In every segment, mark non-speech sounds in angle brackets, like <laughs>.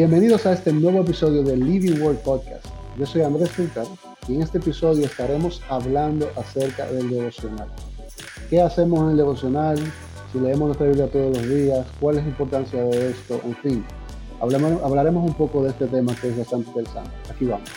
Bienvenidos a este nuevo episodio del Living World Podcast. Yo soy Andrés Fulcar y en este episodio estaremos hablando acerca del devocional. ¿Qué hacemos en el devocional? Si leemos nuestra Biblia todos los días, ¿cuál es la importancia de esto? En fin, hablaremos un poco de este tema que es bastante interesante. Aquí vamos.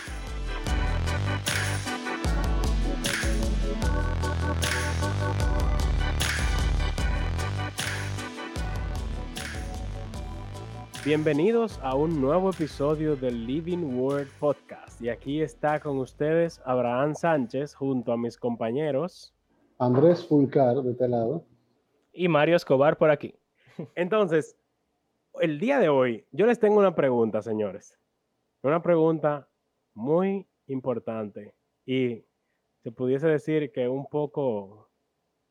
Bienvenidos a un nuevo episodio del Living Word Podcast. Y aquí está con ustedes Abraham Sánchez junto a mis compañeros Andrés Fulcar de este lado y Mario Escobar por aquí. Entonces, el día de hoy yo les tengo una pregunta, señores. Una pregunta muy importante y se pudiese decir que un poco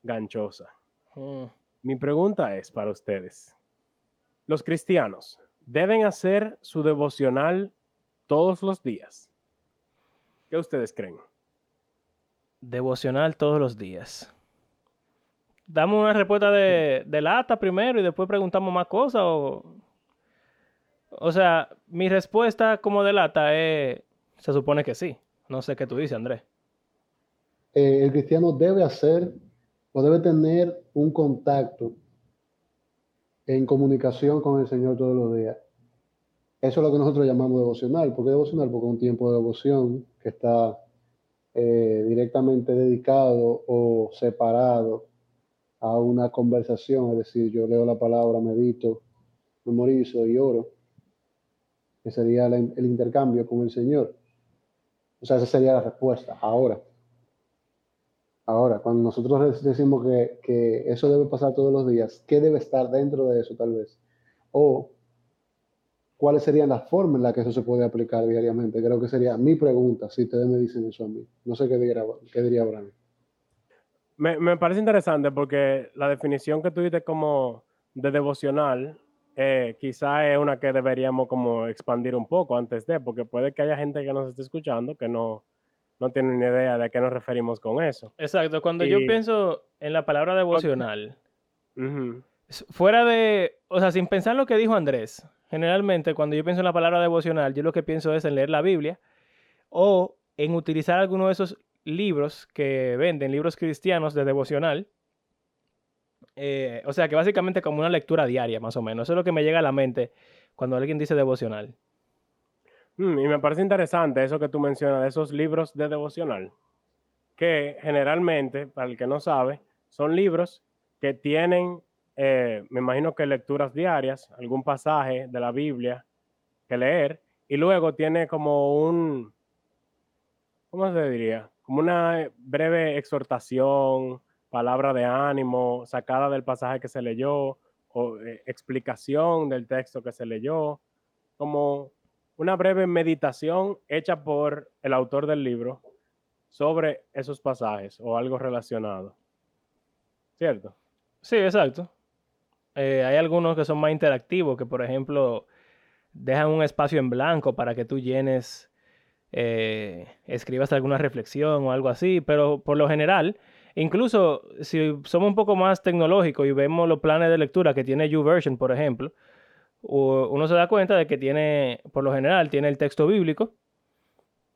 ganchosa. Mm. Mi pregunta es para ustedes. Los cristianos deben hacer su devocional todos los días. ¿Qué ustedes creen? Devocional todos los días. Damos una respuesta de, lata primero y después preguntamos más cosas. O, o sea, mi respuesta como de lata es, se supone que sí. No sé qué tú dices, Andrés. Eh, el cristiano debe hacer o debe tener un contacto en comunicación con el Señor todos los días. Eso es lo que nosotros llamamos devocional. ¿Por qué devocional? Porque es un tiempo de devoción que está eh, directamente dedicado o separado a una conversación, es decir, yo leo la palabra, medito, memorizo y oro, que sería el, el intercambio con el Señor. O sea, esa sería la respuesta. Ahora, Ahora, cuando nosotros decimos que, eso debe pasar todos los días, ¿qué debe estar dentro de eso tal vez? O cuáles serían las formas en las que eso se puede aplicar diariamente. Creo que sería mi pregunta, si ustedes me dicen eso a mí. No sé qué diría, qué diría Abraham. Me, parece interesante porque la definición que tú dices como de devocional eh, quizá es una que deberíamos como expandir un poco antes de, porque puede que haya gente que nos esté escuchando que no, no tienen ni idea de a qué nos referimos con eso. Exacto, cuando yo pienso en la palabra devocional, fuera de, o sea, sin pensar lo que dijo Andrés, generalmente cuando yo pienso en la palabra devocional, yo lo que pienso es en leer la Biblia o en utilizar alguno de esos libros que venden, libros cristianos de devocional. Eh, o sea, que básicamente como una lectura diaria, más o menos. Eso es lo que me llega a la mente cuando alguien dice devocional. Mm, y me parece interesante eso que tú mencionas de esos libros de devocional, que generalmente, para el que no sabe, son libros que tienen, eh, me imagino que lecturas diarias, algún pasaje de la Biblia que leer, y luego tiene como un, ¿cómo se diría? Como una breve exhortación, palabra de ánimo sacada del pasaje que se leyó, o eh, explicación del texto que se leyó, como una breve meditación hecha por el autor del libro sobre esos pasajes o algo relacionado. ¿Cierto? Sí, exacto. Eh, hay algunos que son más interactivos, que por ejemplo dejan un espacio en blanco para que tú llenes, eh, escribas alguna reflexión o algo así, pero por lo general, incluso si somos un poco más tecnológicos y vemos los planes de lectura que tiene YouVersion, por ejemplo, uno se da cuenta de que tiene, por lo general, tiene el texto bíblico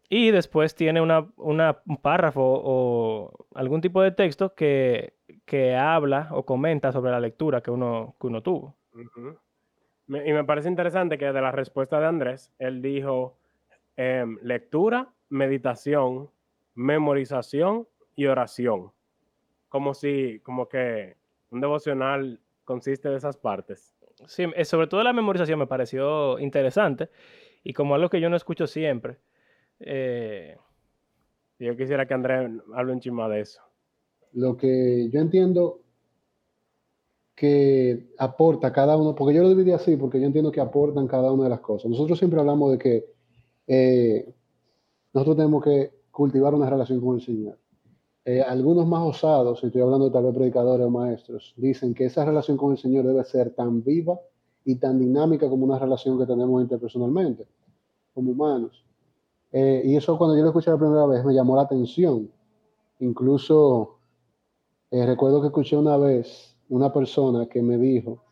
y después tiene una, un párrafo o algún tipo de texto que, habla o comenta sobre la lectura que uno, que uno tuvo. y me parece interesante que de la respuesta de Andrés, él dijo em, lectura, meditación, memorización y oración. Como si, como que un devocional consiste de esas partes. Sí, eh, sobre todo la memorización me pareció interesante y como algo que yo no escucho siempre. Eh, yo quisiera que Andrés hable un chisme de eso. Lo que yo entiendo que aporta cada uno, porque yo lo dividí así, porque yo entiendo que aportan cada una de las cosas. Nosotros siempre hablamos de que eh, nosotros tenemos que cultivar una relación con el Señor. Eh, algunos más osados, estoy hablando de tal vez predicadores o maestros, dicen que esa relación con el Señor debe ser tan viva y tan dinámica como una relación que tenemos interpersonalmente, como humanos. Eh, y eso cuando yo lo escuché la primera vez me llamó la atención. Incluso eh, recuerdo que escuché una vez una persona que me dijo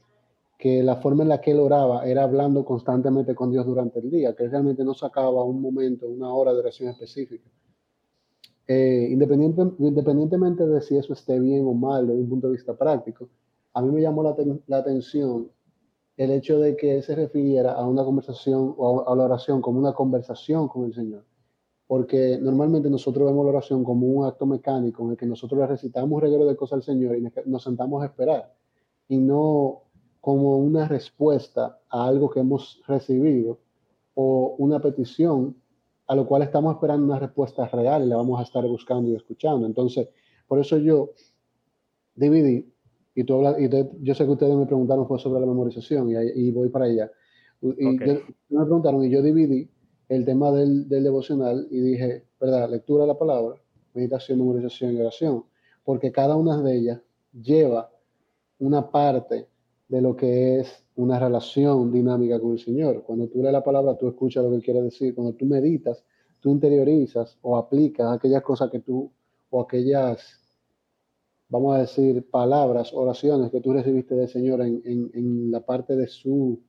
que la forma en la que él oraba era hablando constantemente con Dios durante el día, que él realmente no sacaba un momento, una hora de oración específica. Eh, independiente, independientemente de si eso esté bien o mal desde un punto de vista práctico, a mí me llamó la, atención el hecho de que él se refiriera a una conversación o a la oración como una conversación con el Señor. Porque normalmente nosotros vemos la oración como un acto mecánico en el que nosotros le recitamos regalo de cosas al Señor y nos sentamos a esperar. Y no como una respuesta a algo que hemos recibido o una petición a lo cual estamos esperando una respuesta real y la vamos a estar buscando y escuchando. Entonces, por eso yo dividí, y, tú y yo sé que ustedes me preguntaron fue sobre la memorización y, voy para allá. Y me preguntaron y yo dividí el tema del, del, devocional y dije, ¿verdad? Lectura de la palabra, meditación, memorización y oración, porque cada una de ellas lleva una parte de lo que es una relación dinámica con el Señor. Cuando tú lees la palabra, tú escuchas lo que Él quiere decir. Cuando tú meditas, tú interiorizas o aplicas aquellas cosas que tú, o aquellas, vamos a decir, palabras, oraciones que tú recibiste del Señor en, en, la parte de su,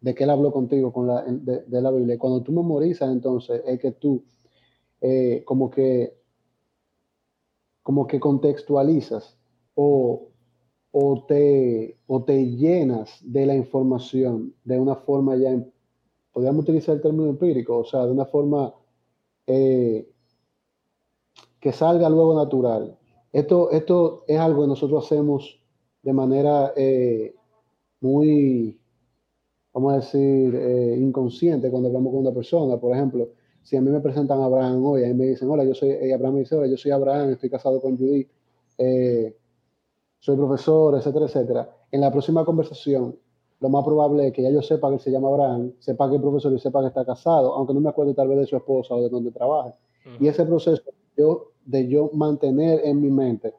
de que Él habló contigo con la, de, de la Biblia. Cuando tú memorizas, entonces, es que tú, eh, como que, como que contextualizas o o te, o te llenas de la información de una forma ya, podríamos utilizar el término empírico, o sea, de una forma eh, que salga luego natural. Esto, esto es algo que nosotros hacemos de manera eh, muy, vamos a decir, eh, inconsciente cuando hablamos con una persona. Por ejemplo, si a mí me presentan a Abraham hoy, a mí me dicen, hola, yo soy, Abraham me dice, hola, yo soy Abraham, estoy casado con Judy soy profesor, etcétera, etcétera. En la próxima conversación, lo más probable es que ya yo sepa que se llama Abraham, sepa que es profesor y sepa que está casado, aunque no me acuerde tal vez de su esposa o de donde trabaja. Y ese proceso yo, de yo mantener en mi mente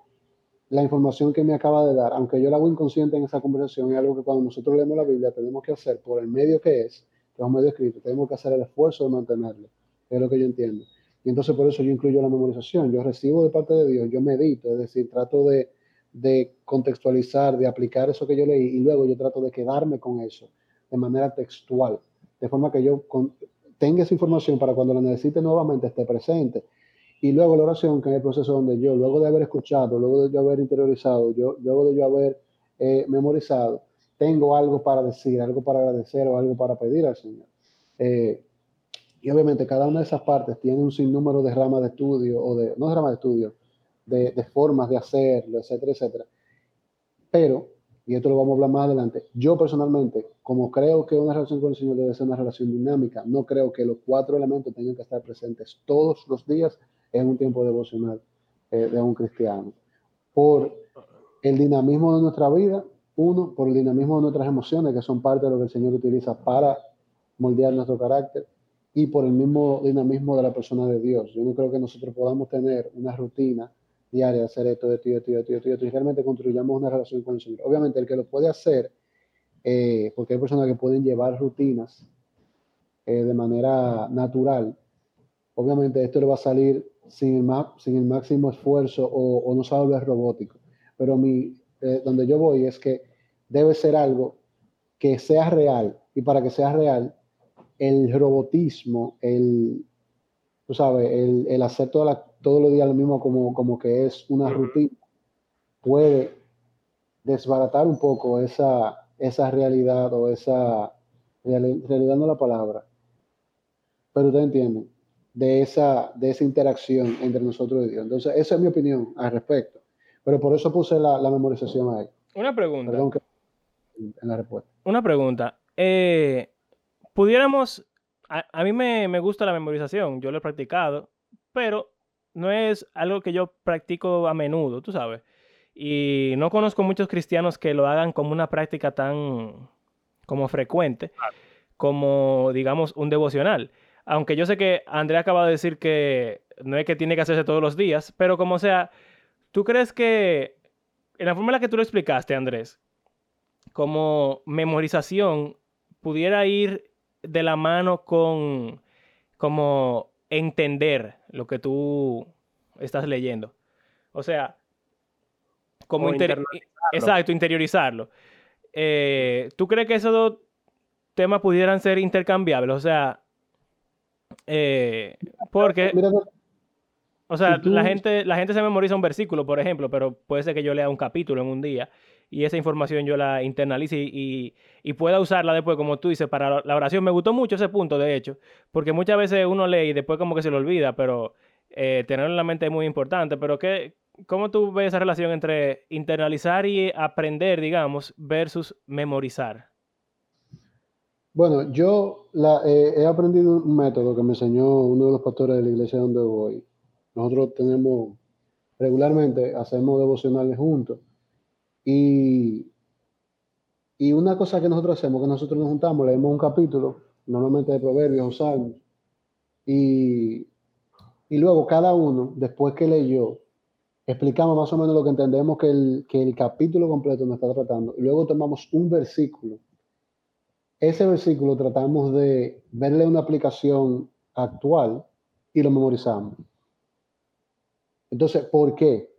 la información que me acaba de dar, aunque yo la hago inconsciente en esa conversación, es algo que cuando nosotros leemos la Biblia tenemos que hacer por el medio que es, que es un medio escrito, tenemos que hacer el esfuerzo de mantenerlo, es lo que yo entiendo. Y entonces por eso yo incluyo la memorización, yo recibo de parte de Dios, yo medito, es decir, trato de de contextualizar, de aplicar eso que yo leí y luego yo trato de quedarme con eso de manera textual, de forma que yo tenga esa información para cuando la necesite nuevamente esté presente. Y luego la oración, que es el proceso donde yo, luego de haber escuchado, luego de haber interiorizado, yo, luego de haber eh, memorizado, tengo algo para decir, algo para agradecer o algo para pedir al Señor. Eh, y obviamente cada una de esas partes tiene un sinnúmero de ramas de estudio, o de, no de ramas de estudio, de, formas de hacerlo, etcétera, etcétera. Pero, y esto lo vamos a hablar más adelante, yo personalmente, como creo que una relación con el Señor debe ser una relación dinámica, no creo que los cuatro elementos tengan que estar presentes todos los días en un tiempo devocional eh, de un cristiano. Por el dinamismo de nuestra vida, uno, por el dinamismo de nuestras emociones, que son parte de lo que el Señor utiliza para moldear nuestro carácter, y por el mismo dinamismo de la persona de Dios. Yo no creo que nosotros podamos tener una rutina diaria, hacer esto, de esto, esto, esto, esto, y realmente construyamos una relación con el Señor. Obviamente, el que lo puede hacer, eh, porque hay personas que pueden llevar rutinas eh, de manera natural, obviamente esto le va a salir sin el, sin el máximo esfuerzo o, no se va a robótico. Pero mi, eh, donde yo voy es que debe ser algo que sea real, y para que sea real, el robotismo, el, tú sabes, el, el hacer toda la, todos los días lo mismo como, como que es una rutina, puede desbaratar un poco esa, esa realidad o esa realidad no la palabra, pero ustedes entienden, de esa, de esa interacción entre nosotros y Dios. Entonces, esa es mi opinión al respecto. Pero por eso puse la, memorización ahí. Una pregunta. Perdón que en la respuesta. Una pregunta. Eh, pudiéramos, a, a mí me, me, gusta la memorización, yo lo he practicado, pero no es algo que yo practico a menudo, tú sabes. Y no conozco muchos cristianos que lo hagan como una práctica tan como frecuente, como digamos un devocional. Aunque yo sé que Andrea acaba de decir que no es que tiene que hacerse todos los días, pero como sea, ¿tú crees que en la forma en la que tú lo explicaste, Andrés, como memorización pudiera ir de la mano con como entender lo que tú estás leyendo. O sea, como exacto, interiorizarlo. eh, ¿tú crees que esos dos temas pudieran ser intercambiables? O sea, eh, porque... O sea, la, gente, la gente se memoriza un versículo, por ejemplo, pero puede ser que yo lea un capítulo en un día y esa información yo la internalice y, pueda usarla después, como tú dices, para la oración. Me gustó mucho ese punto, de hecho, porque muchas veces uno lee y después como que se lo olvida, pero eh, tenerlo en la mente es muy importante. Pero ¿qué, ¿cómo tú ves esa relación entre internalizar y aprender, digamos, versus memorizar? Bueno, yo eh, he aprendido un método que me enseñó uno de los pastores de la iglesia donde voy nosotros tenemos, regularmente hacemos devocionales juntos. Y, y una cosa que nosotros hacemos, que nosotros nos juntamos, leemos un capítulo, normalmente de Proverbios o Salmos, y, y luego cada uno, después que leyó, explicamos más o menos lo que entendemos que el, que el capítulo completo nos está tratando, y luego tomamos un versículo. Ese versículo tratamos de verle una aplicación actual y lo memorizamos. Entonces, ¿por qué?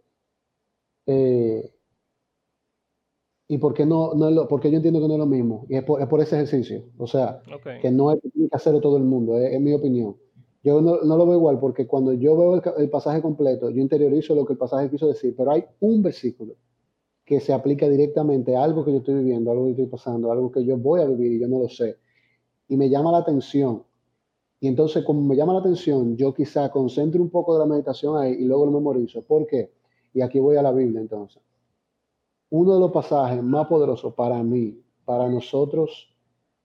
Eh, ¿Y por qué no, no lo, porque yo entiendo que no es lo mismo? Y es por, ese ejercicio. O sea, que no hay que hacerlo todo el mundo, es, mi opinión. Yo no, lo veo igual porque cuando yo veo el, pasaje completo, yo interiorizo lo que el pasaje quiso decir, pero hay un versículo que se aplica directamente a algo que yo estoy viviendo, algo que estoy pasando, algo que yo voy a vivir y yo no lo sé. Y me llama la atención y entonces, como me llama la atención, yo quizá concentro un poco de la meditación ahí y luego lo memorizo. ¿Por qué? Y aquí voy a la Biblia entonces. Uno de los pasajes más poderosos para mí, para nosotros,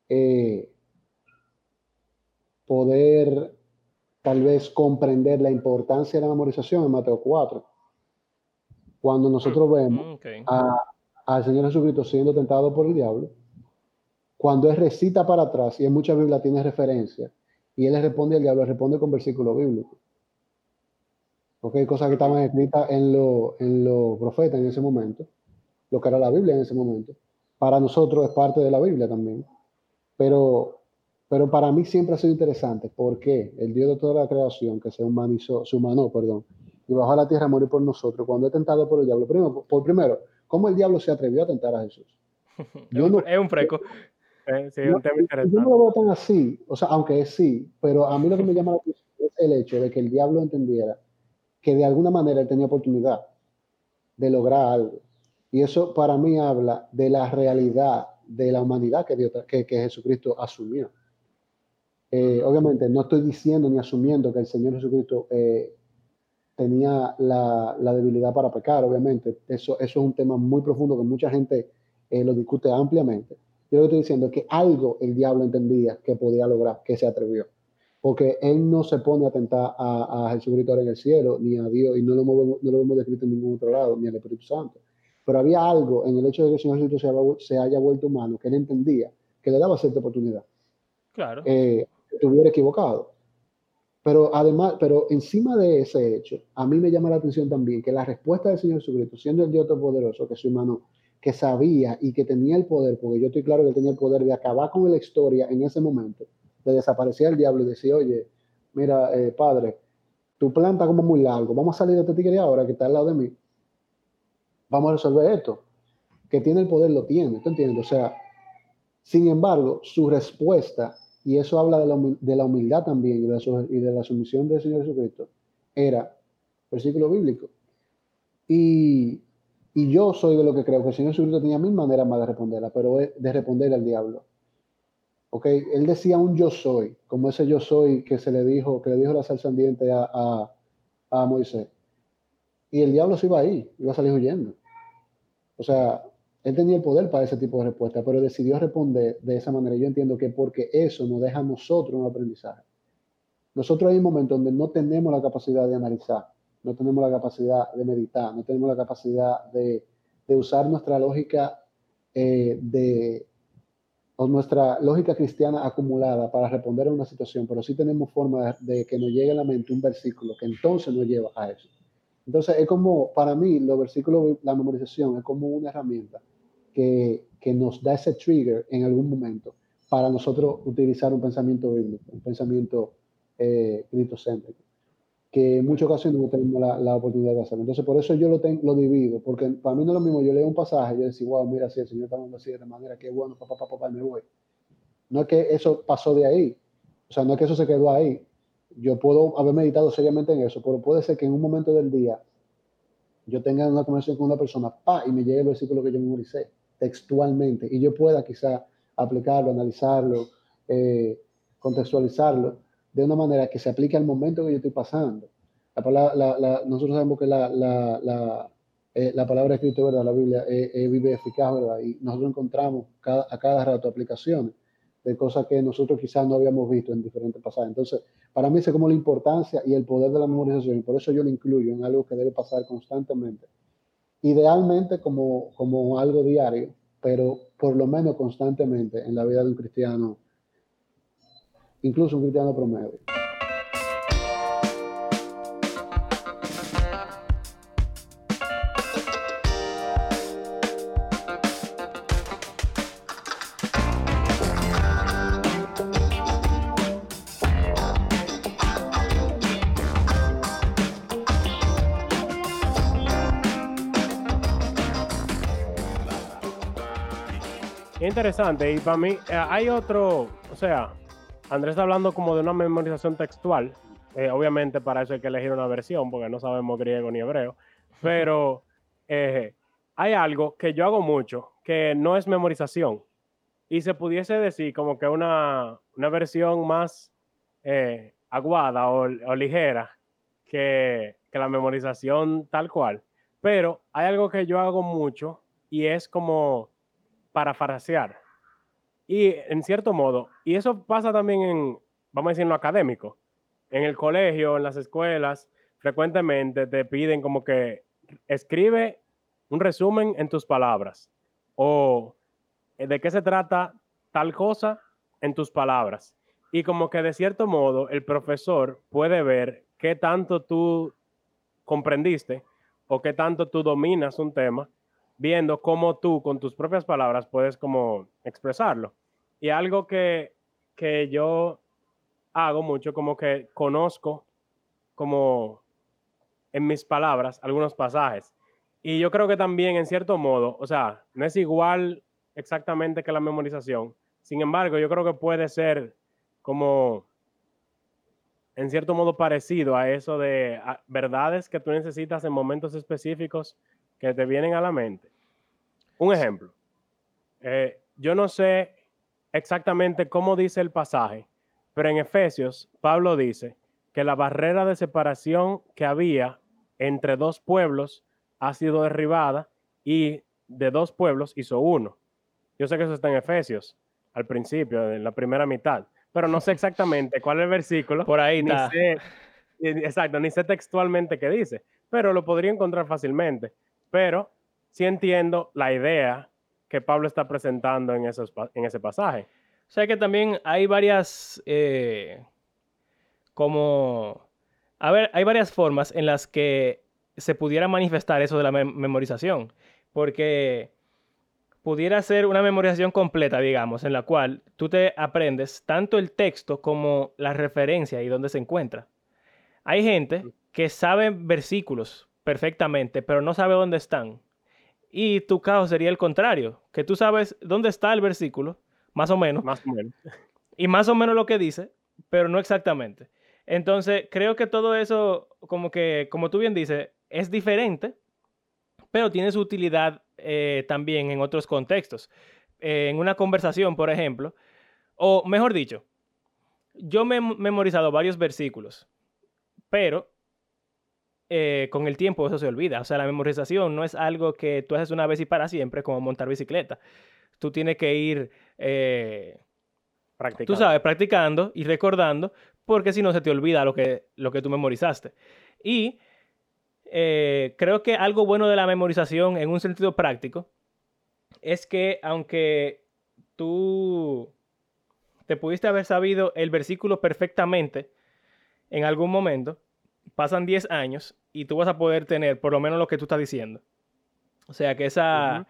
eh, poder tal vez comprender la importancia de la memorización en Mateo 4. Cuando nosotros vemos al Señor Jesucristo siendo tentado por el diablo, cuando él recita para atrás, y en muchas Biblias tiene referencia, y él le responde al diablo, le responde con versículo bíblico. Porque hay cosas que estaban escritas en los en lo profetas en ese momento, lo que era la Biblia en ese momento. Para nosotros es parte de la Biblia también. Pero, pero para mí siempre ha sido interesante porque el Dios de toda la creación, que se humanizó, se humanó, perdón, y bajó a la tierra a morir por nosotros, cuando es tentado por el diablo, primero, por primero, ¿cómo el diablo se atrevió a tentar a Jesús? <laughs> Yo no, es un freco. <laughs> Eh, sí, un tema interesante. Yo no lo veo tan así, o sea, aunque es sí, pero a mí lo que me llama la atención es el hecho de que el diablo entendiera que de alguna manera él tenía oportunidad de lograr algo. Y eso para mí habla de la realidad de la humanidad que, Dios, que, que Jesucristo asumió. Eh, obviamente no estoy diciendo ni asumiendo que el Señor Jesucristo eh, tenía la, la, debilidad para pecar, obviamente. Eso, eso es un tema muy profundo que mucha gente lo discute ampliamente. Yo lo que estoy diciendo es que algo el diablo entendía que podía lograr, que se atrevió. Porque él no se pone a tentar a, a Jesucristo en el cielo, ni a Dios, y no lo, hemos, no lo hemos descrito en ningún otro lado, ni al Espíritu Santo. Pero había algo en el hecho de que el Señor Jesucristo se, haya vuelto humano, que él entendía, que le daba cierta oportunidad. Claro. Eh, estuviera equivocado. Pero además, pero encima de ese hecho, a mí me llama la atención también que la respuesta del Señor Jesucristo, siendo el Dios Todopoderoso, que es humano, que sabía y que tenía el poder, porque yo estoy claro que él tenía el poder de acabar con la historia en ese momento, de desaparecer el diablo y decir, oye, mira, eh, padre, tu planta como muy largo, vamos a salir de este tigre ahora que está al lado de mí, vamos a resolver esto. Que tiene el poder, lo tiene, ¿tú entiendes? O sea, sin embargo, su respuesta, y eso habla de la, de la humildad también y de, la, y de la sumisión del Señor Jesucristo, era versículo bíblico. Y y yo soy de lo que creo que el Señor Jesucristo tenía mil maneras más de responderla, pero de responder al diablo. ¿Ok? Él decía un yo soy, como ese yo soy que se le dijo, que le dijo la salsa andiente a, a, Moisés. Y el diablo se iba ahí, iba a salir huyendo. O sea, él tenía el poder para ese tipo de respuesta, pero decidió responder de esa manera. Yo entiendo que porque eso nos deja a nosotros un aprendizaje. Nosotros hay un momento donde no tenemos la capacidad de analizar no tenemos la capacidad de meditar, no tenemos la capacidad de, usar nuestra lógica eh, de nuestra lógica cristiana acumulada para responder a una situación, pero sí tenemos forma de, que nos llegue a la mente un versículo que entonces nos lleva a eso. Entonces es como, para mí, los versículos, la memorización es como una herramienta que, que nos da ese trigger en algún momento para nosotros utilizar un pensamiento bíblico, un pensamiento eh, cristocéntrico que en muchas ocasiones no tenemos la, la oportunidad de hacerlo. Entonces, por eso yo lo, tengo, lo divido, porque para mí no es lo mismo, yo leo un pasaje y yo decir, wow, mira, si el Señor está hablando así de manera, qué bueno, papá, papá, papá, me voy. No es que eso pasó de ahí, o sea, no es que eso se quedó ahí. Yo puedo haber meditado seriamente en eso, pero puede ser que en un momento del día yo tenga una conversación con una persona, pa, y me llegue el versículo que yo memoricé textualmente, y yo pueda quizá aplicarlo, analizarlo, eh, contextualizarlo de una manera que se aplique al momento que yo estoy pasando. La, la, nosotros sabemos que la, la, eh, la palabra escrita, ¿verdad? La Biblia eh, vive eficaz, ¿verdad? Y nosotros encontramos cada, a cada rato aplicaciones de cosas que nosotros quizás no habíamos visto en diferentes pasajes. Entonces, para mí es como la importancia y el poder de la memorización, y por eso yo lo incluyo en algo que debe pasar constantemente. Idealmente como, como algo diario, pero por lo menos constantemente en la vida de un cristiano incluso un cristiano promedio. Interesante y para mí eh, hay otro, o sea, Andrés está hablando como de una memorización textual. Eh, obviamente para eso hay que elegir una versión porque no sabemos griego ni hebreo. <laughs> Pero eh, hay algo que yo hago mucho que no es memorización. Y se pudiese decir como que una, una versión más aguada o, o ligera que, que la memorización tal cual. Pero hay algo que yo hago mucho y es como parafrasear. Y en cierto modo, y eso pasa también en, vamos a decir, en lo académico. En el colegio, en las escuelas, frecuentemente te piden como que escribe un resumen en tus palabras o eh, de qué se trata tal cosa en tus palabras. Y como que de cierto modo el profesor puede ver qué tanto tú comprendiste o qué tanto tú dominas un tema viendo cómo tú con tus propias palabras puedes como expresarlo. Y algo que, que yo hago mucho, como que conozco como en mis palabras algunos pasajes. Y yo creo que también en cierto modo, o sea, no es igual exactamente que la memorización. Sin embargo, yo creo que puede ser como en cierto modo parecido a eso de verdades que tú necesitas en momentos específicos que te vienen a la mente. Un ejemplo. Eh, yo no sé exactamente cómo dice el pasaje, pero en Efesios, Pablo dice que la barrera de separación que había entre dos pueblos ha sido derribada y de dos pueblos hizo uno. Yo sé que eso está en Efesios, al principio, en la primera mitad, pero no sé exactamente cuál es el versículo. Por ahí está. exacto, ni sé textualmente qué dice, pero lo podría encontrar fácilmente. Pero sí entiendo la idea que Pablo está presentando en, esos, en ese pasaje. O sea que también hay varias, eh, como, a ver, hay varias formas en las que se pudiera manifestar eso de la memorización, porque pudiera ser una memorización completa, digamos, en la cual tú te aprendes tanto el texto como la referencia y dónde se encuentra. Hay gente que sabe versículos perfectamente, pero no sabe dónde están. Y tu caso sería el contrario, que tú sabes dónde está el versículo, más o menos. Más o menos. <laughs> Y más o menos lo que dice, pero no exactamente. Entonces, creo que todo eso, como que, como tú bien dices, es diferente, pero tiene su utilidad eh, también en otros contextos. Eh, en una conversación, por ejemplo, o mejor dicho, yo me he memorizado varios versículos, pero eh, con el tiempo eso se olvida. O sea, la memorización no es algo que tú haces una vez y para siempre, como montar bicicleta. Tú tienes que ir, eh, tú sabes, practicando y recordando, porque si no se te olvida lo que, lo que tú memorizaste. Y eh, creo que algo bueno de la memorización en un sentido práctico es que aunque tú te pudiste haber sabido el versículo perfectamente en algún momento, pasan 10 años y tú vas a poder tener por lo menos lo que tú estás diciendo. O sea que esa,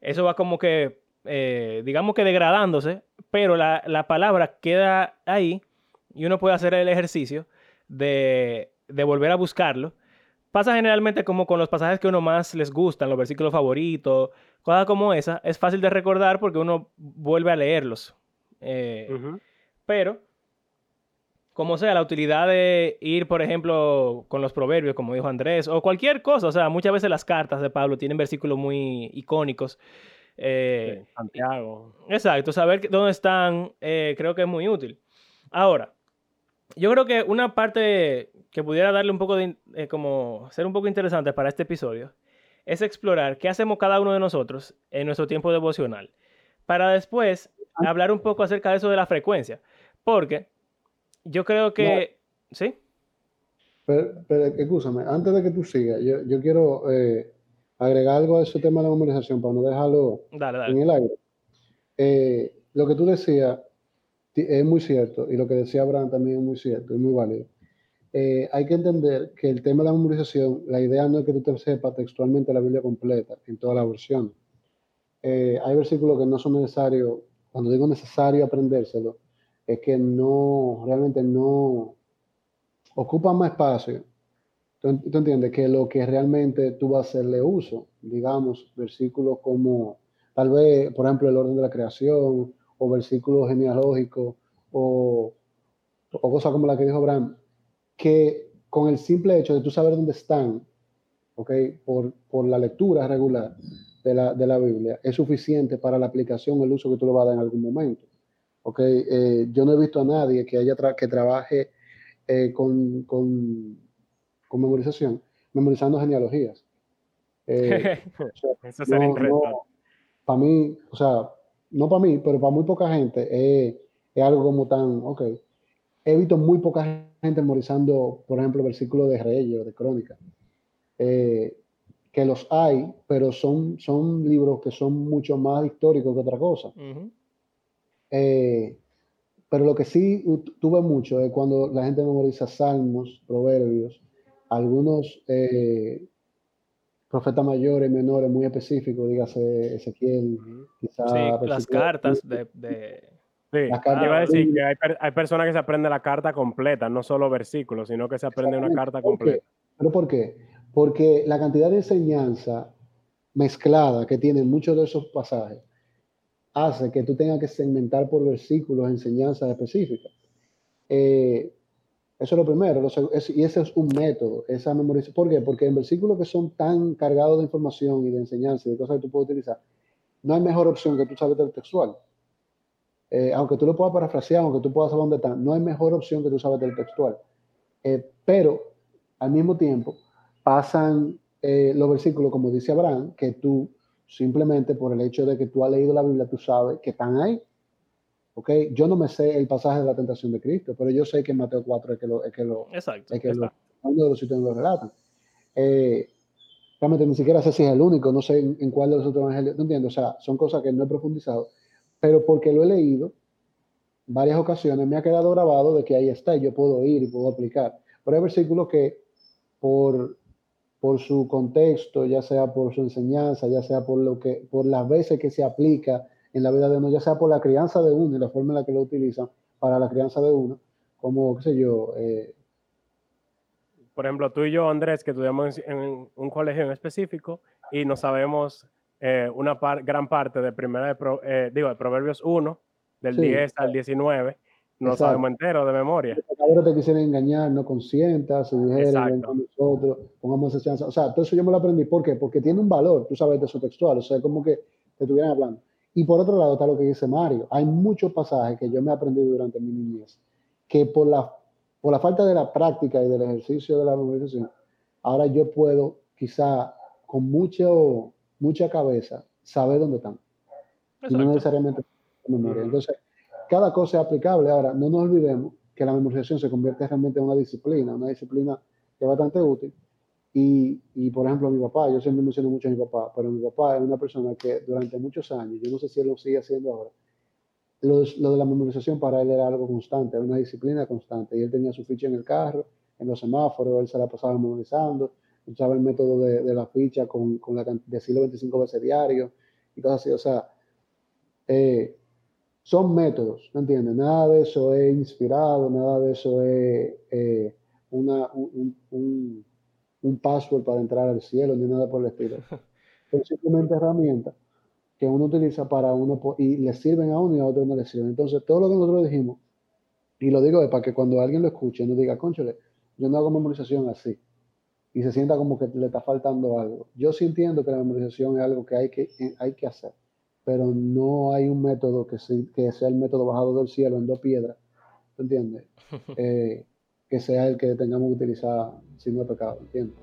eso va como que, eh, digamos que degradándose, pero la, palabra queda ahí y uno puede hacer el ejercicio de de volver a buscarlo. Pasa generalmente como con los pasajes que uno más les gustan, los versículos favoritos, cosas como esa, es fácil de recordar porque uno vuelve a leerlos. Eh, pero, como sea, la utilidad de ir, por ejemplo, con los proverbios, como dijo Andrés, o cualquier cosa, o sea, muchas veces las cartas de Pablo tienen versículos muy icónicos. Eh, Santiago. Exacto, saber dónde están eh, creo que es muy útil. Ahora, yo creo que una parte que pudiera darle un poco de, eh, como ser un poco interesante para este episodio es explorar qué hacemos cada uno de nosotros en nuestro tiempo devocional, para después hablar un poco acerca de eso de la frecuencia, porque yo creo que... ¿Sí? Pero, pero, escúchame, antes de que tú sigas, yo, yo quiero eh, agregar algo a ese tema de la memorización para no dejarlo en el aire. Eh, lo que tú decías es muy cierto, y lo que decía Abraham también es muy cierto, es muy válido. Eh, hay que entender que el tema de la memorización, la idea no es que tú te sepas textualmente la Biblia completa en toda la versión. Eh, hay versículos que no son necesarios, cuando digo necesario aprendérselo, es que no, realmente no ocupan más espacio. ¿Tú, entiendes? Que lo que realmente tú vas a hacerle uso, digamos, versículos como, tal vez, por ejemplo, el orden de la creación, o versículos genealógicos o, o cosas como la que dijo Abraham, que con el simple hecho de tú saber dónde están, okay, por, por la lectura regular de la, de la, Biblia, es suficiente para la aplicación, el uso que tú le vas a dar en algún momento. Okay, eh, yo no he visto a nadie que, haya que trabaje eh, con, con, con, memorización, memorizando genealogías. Eh, <laughs> Eso sería no, para mí, o sea, no para mí, pero para muy poca gente es, es algo como tan, ok. He visto muy poca gente memorizando, por ejemplo, versículos de Reyes o de Crónica. Eh, que los hay, pero son, son libros que son mucho más históricos que otra cosa. Eh, pero lo que sí tuve mucho es cuando la gente memoriza salmos, proverbios, algunos eh, profetas mayores, menores, muy específicos, dígase Ezequiel, quizás. Sí, las cartas de. Sí, iba a decir que hay, hay, personas que se aprenden la carta completa, no solo versículos, sino que se aprende una carta completa. ¿Pero por qué? Porque la cantidad de enseñanza mezclada que tienen muchos de esos pasajes hace que tú tengas que segmentar por versículos enseñanzas específicas. Eh, eso es lo primero, y ese es un método, esa memorización. ¿Por qué? Porque en versículos que son tan cargados de información y de enseñanza y de cosas que tú puedes utilizar, no hay mejor opción que tú sabes del textual. Eh, aunque tú lo puedas parafrasear, aunque tú puedas saber dónde está, no hay mejor opción que tú sabes del textual. Eh, pero al mismo tiempo pasan eh, los versículos, como dice Abraham, que tú simplemente por el hecho de que tú has leído la Biblia, tú sabes que están ahí Okay, Yo no me sé el pasaje de la tentación de Cristo, pero yo sé que en Mateo 4 es que lo, es que lo, exacto, es que Lo, uno de los sitios lo relatan. Eh, realmente ni siquiera sé si es el único, no sé en, cuál de los otros evangelios, no entiendo, o sea, son cosas que no he profundizado, pero porque lo he leído varias ocasiones me ha quedado grabado de que ahí está y yo puedo ir y puedo aplicar. Pero hay versículos que por, por su contexto, ya sea por su enseñanza, ya sea por, lo que, por las veces que se aplica, en la vida de uno, ya sea por la crianza de uno y la forma en la que lo utilizan para la crianza de uno, como, qué sé yo. Eh, por ejemplo, tú y yo, Andrés, que estudiamos en un colegio en específico y no sabemos eh, una gran parte de primera, de eh, digo, de Proverbios 1, del 10 al 19, no lo sabemos entero de memoria. Ahora te quisieran engañar, no consientas, si dijeron con nosotros, pongamos esa chance. O sea, todo eso yo me lo aprendí. ¿Por qué? Porque tiene un valor, tú sabes, de su textual. O sea, como que te estuvieran hablando. Y por otro lado está lo que dice Mario. Hay muchos pasajes que yo me he aprendido durante mi niñez que por la, por la falta de la práctica y del ejercicio de la memorización, ahora yo puedo quizá con mucho, mucha cabeza saber dónde están. Y no necesariamente memoria. Entonces, cada cosa es aplicable. Ahora, no nos olvidemos que la memorización se convierte realmente en una disciplina, una disciplina que es bastante útil y, y, por ejemplo, mi papá, yo siempre menciono mucho a mi papá, pero mi papá es una persona que durante muchos años, yo no sé si él lo sigue haciendo ahora, lo, lo de la memorización para él era algo constante, una disciplina constante. Y él tenía su ficha en el carro, en los semáforos, él se la pasaba memorizando, usaba el método de, de la ficha con, con la de decirlo 25 veces diario y cosas así. O sea, eh, son métodos, ¿me entiendes? Nada de eso es inspirado, nada de eso es eh, una, un, password para entrar al cielo ni nada por el estilo. <laughs> Son simplemente herramientas que uno utiliza para uno y le sirven a uno y a otro no le sirven. Entonces, todo lo que nosotros dijimos, y lo digo es para que cuando alguien lo escuche, no diga, conchole, yo no hago memorización así. Y se sienta como que le está faltando algo. Yo sí entiendo que la memorización es algo que hay que, eh, hay que hacer, pero no hay un método que, que sea el método bajado del cielo en dos piedras, ¿te entiendes? <laughs> Eh, que sea el que tengamos que utilizar sin no pecado, ¿entiendes?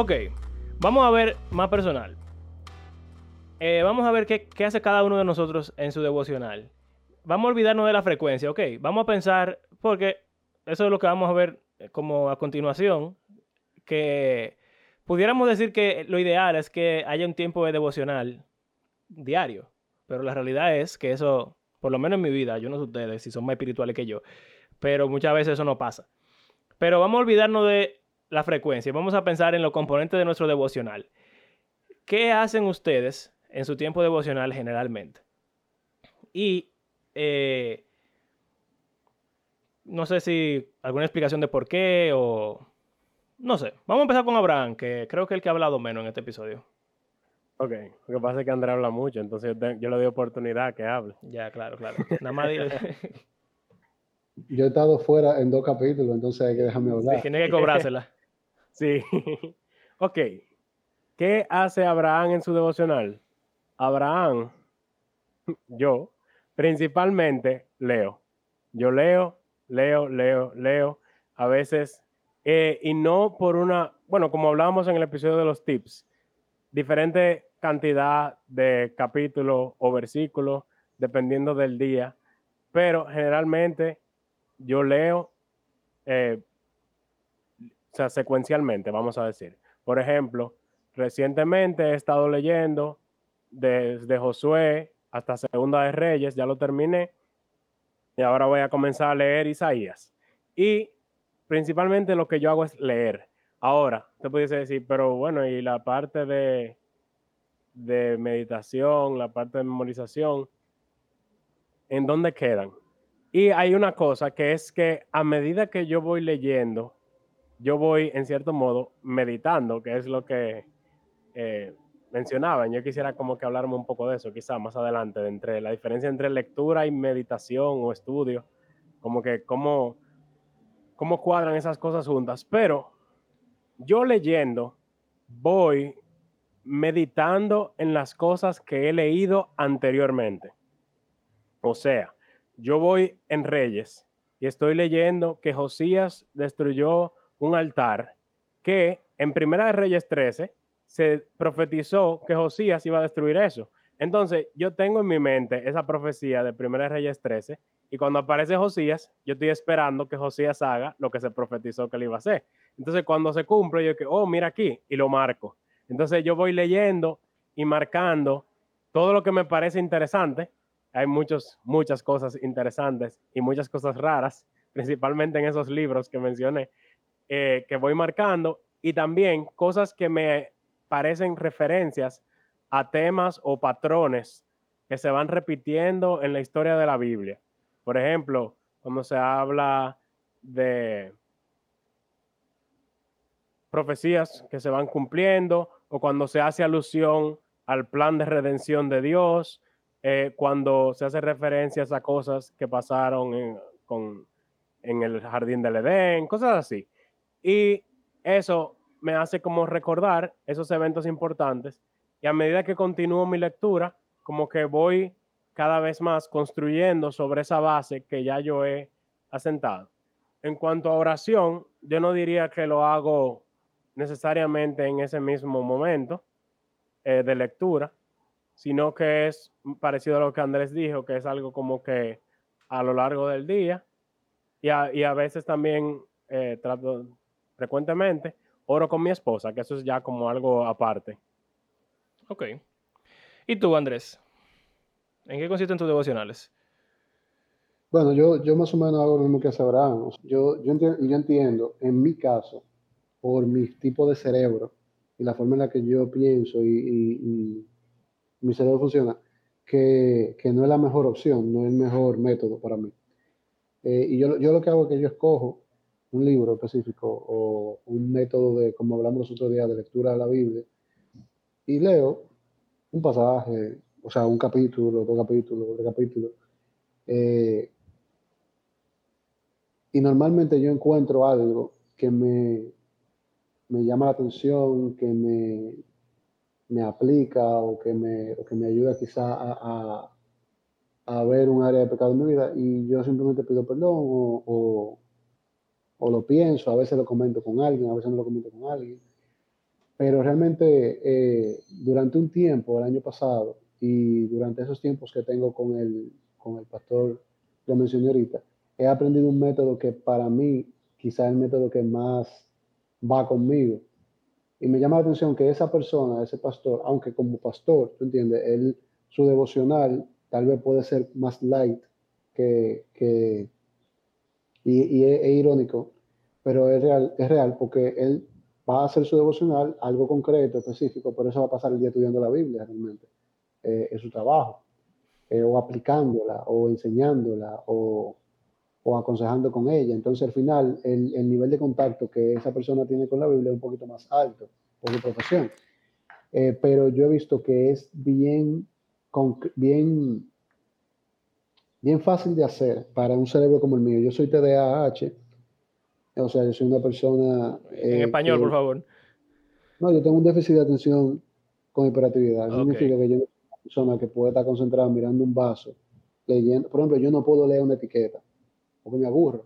Ok, vamos a ver más personal. Eh, vamos a ver qué, qué, hace cada uno de nosotros en su devocional. Vamos a olvidarnos de la frecuencia, ok. Vamos a pensar, porque eso es lo que vamos a ver eh, como a continuación, que pudiéramos decir que lo ideal es que haya un tiempo de devocional diario, pero la realidad es que eso, por lo menos en mi vida, yo no sé ustedes si son más espirituales que yo, pero muchas veces eso no pasa. Pero vamos a olvidarnos de la frecuencia. Vamos a pensar en los componentes de nuestro devocional. ¿Qué hacen ustedes en su tiempo devocional generalmente? Y eh, no sé si alguna explicación de por qué o... No sé. Vamos a empezar con Abraham, que creo que es el que ha hablado menos en este episodio. Ok, lo que pasa es que Andrés habla mucho, entonces yo, le doy oportunidad que hable. Ya, claro, claro. Nada más <laughs> Yo he estado fuera en dos capítulos, entonces hay que dejarme hablar. Tiene que cobrársela. <laughs> Sí. <laughs> ok. ¿Qué hace Abraham en su devocional? Abraham, <laughs> yo, principalmente leo. Yo leo, leo, leo, leo. A veces, eh, y no por una, bueno, como hablábamos en el episodio de los tips, diferente cantidad de capítulos o versículos, dependiendo del día, pero generalmente yo leo eh, sea, secuencialmente, vamos a decir. Por ejemplo, recientemente he estado leyendo desde Josué hasta Segunda de Reyes, ya lo terminé, y ahora voy a comenzar a leer Isaías. Y principalmente lo que yo hago es leer. Ahora, te pudiese decir, pero bueno, y la parte de, de meditación, la parte de memorización, ¿en dónde quedan? Y hay una cosa que es que a medida que yo voy leyendo, yo voy, en cierto modo, meditando, que es lo que eh, mencionaban. Yo quisiera como que hablarme un poco de eso, quizá más adelante, de entre la diferencia entre lectura y meditación o estudio, como que cómo, cómo cuadran esas cosas juntas. Pero yo leyendo, voy meditando en las cosas que he leído anteriormente. O sea, yo voy en Reyes y estoy leyendo que Josías destruyó un altar que en Primera de Reyes 13 se profetizó que Josías iba a destruir eso. Entonces, yo tengo en mi mente esa profecía de Primera de Reyes 13 y cuando aparece Josías, yo estoy esperando que Josías haga lo que se profetizó que le iba a hacer. Entonces, cuando se cumple, yo que, oh, mira aquí, y lo marco. Entonces, yo voy leyendo y marcando todo lo que me parece interesante. Hay muchos, muchas cosas interesantes y muchas cosas raras, principalmente en esos libros que mencioné. Eh, que voy marcando y también cosas que me parecen referencias a temas o patrones que se van repitiendo en la historia de la Biblia. Por ejemplo, cuando se habla de profecías que se van cumpliendo o cuando se hace alusión al plan de redención de Dios, eh, cuando se hace referencias a cosas que pasaron en, en el jardín del Edén, cosas así. Y eso me hace como recordar esos eventos importantes y a medida que continúo mi lectura, como que voy cada vez más construyendo sobre esa base que ya yo he asentado. En cuanto a oración, yo no diría que lo hago necesariamente en ese mismo momento eh, de lectura, sino que es parecido a lo que Andrés dijo, que es algo como que a lo largo del día y a, veces también eh, trato frecuentemente, oro con mi esposa, que eso es ya como algo aparte. Ok. ¿Y tú, Andrés? ¿En qué consisten tus devocionales? Bueno, yo, yo más o menos hago lo mismo que hace Abraham. Yo, yo, entiendo, yo entiendo, en mi caso, por mi tipo de cerebro y la forma en la que yo pienso y mi cerebro funciona, que, no es la mejor opción, no es el mejor método para mí. Eh, y yo, yo lo que hago es que yo escojo un libro específico o un método de, como hablamos los otros días, de lectura de la Biblia, y leo un pasaje, o sea, un capítulo, dos capítulos, tres capítulos. Eh, y normalmente yo encuentro algo que me, me llama la atención, que me, me aplica o que me, que me ayuda quizá a, a, ver un área de pecado en mi vida y yo simplemente pido perdón o, o, lo pienso, a veces lo comento con alguien, a veces no lo comento con alguien. Pero realmente eh, durante un tiempo, el año pasado, y durante esos tiempos que tengo con el, con el pastor que mencioné ahorita, he aprendido un método que para mí quizá es el método que más va conmigo y me llama la atención que esa persona, ese pastor, aunque como pastor, ¿tú entiendes? Él, su devocional tal vez puede ser más light que, que y, y es, irónico, pero es real, es real porque él va a hacer su devocional algo concreto, específico, por eso va a pasar el día estudiando la Biblia realmente, eh, en su trabajo, eh, o aplicándola, o enseñándola, o o aconsejando con ella. Entonces, al final, el, el, nivel de contacto que esa persona tiene con la Biblia es un poquito más alto por su profesión. Eh, pero yo he visto que es bien, bien, bien fácil de hacer para un cerebro como el mío. Yo soy TDAH, o sea, yo soy una persona... en eh, español, por favor. No, yo tengo un déficit de atención con hiperactividad. Eso significa que yo soy una persona que puede estar concentrada mirando un vaso, leyendo. Por ejemplo, yo no puedo leer una etiqueta porque me aburro.